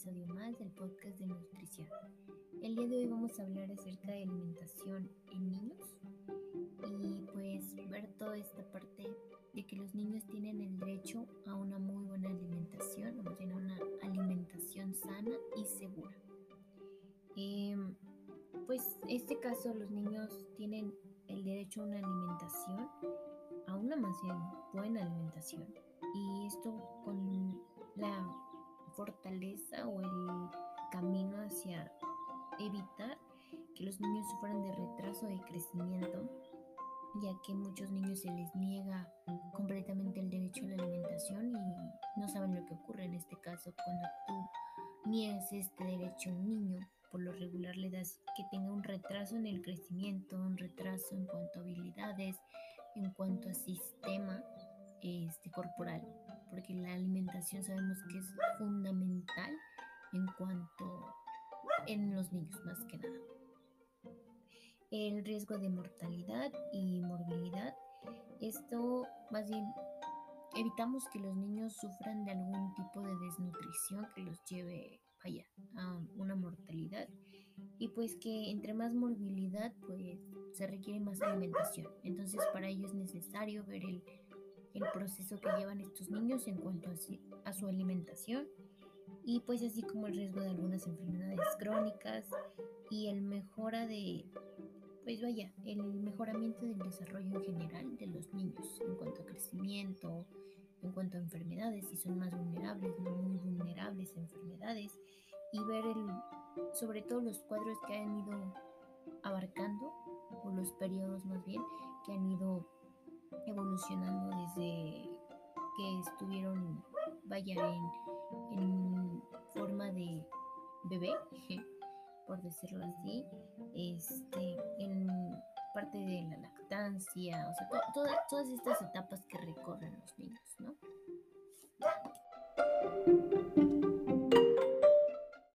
episodio más del podcast de nutrición. El día de hoy vamos a hablar acerca de alimentación en niños y pues ver toda esta parte de que los niños tienen el derecho a una muy buena alimentación, o bien a una alimentación sana y segura. Eh, pues en este caso los niños tienen el derecho a una alimentación, a una más bien buena alimentación, y esto con fortaleza o el camino hacia evitar que los niños sufran de retraso de crecimiento, ya que muchos niños se les niega completamente el derecho a la alimentación y no saben lo que ocurre en este caso cuando tú niegas este derecho a un niño. Por lo regular le das que tenga un retraso en el crecimiento, un retraso en cuanto a habilidades, en cuanto a sistema este, corporal, porque la alimentación sabemos que es fundamental en cuanto en los niños más que nada. El riesgo de mortalidad y morbilidad, esto más bien evitamos que los niños sufran de algún tipo de desnutrición que los lleve vaya a una mortalidad y pues que entre más morbilidad pues se requiere más alimentación entonces para ello es necesario ver el, el proceso que llevan estos niños en cuanto a, su alimentación y pues así como el riesgo de algunas enfermedades crónicas y el mejora de, pues vaya, el mejoramiento del desarrollo en general de los niños en cuanto a crecimiento, en cuanto a enfermedades, si son más vulnerables, no muy vulnerables a enfermedades y ver el, sobre todo los cuadros que han ido abarcando o los periodos más bien que han ido evolucionando desde que estuvieron, vaya, en, forma de bebé, por decirlo así, este, en parte de la lactancia, o sea, todas estas etapas que